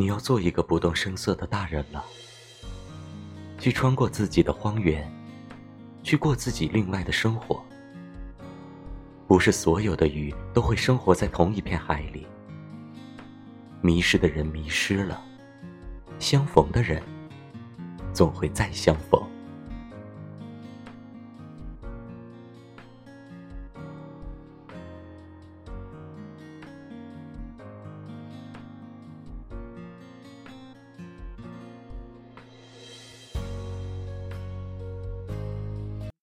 你要做一个不动声色的大人了。去穿过自己的荒原去过自己另外的生活。不是所有的鱼都会生活在同一片海里。迷失的人迷失了相逢的人总会再相逢。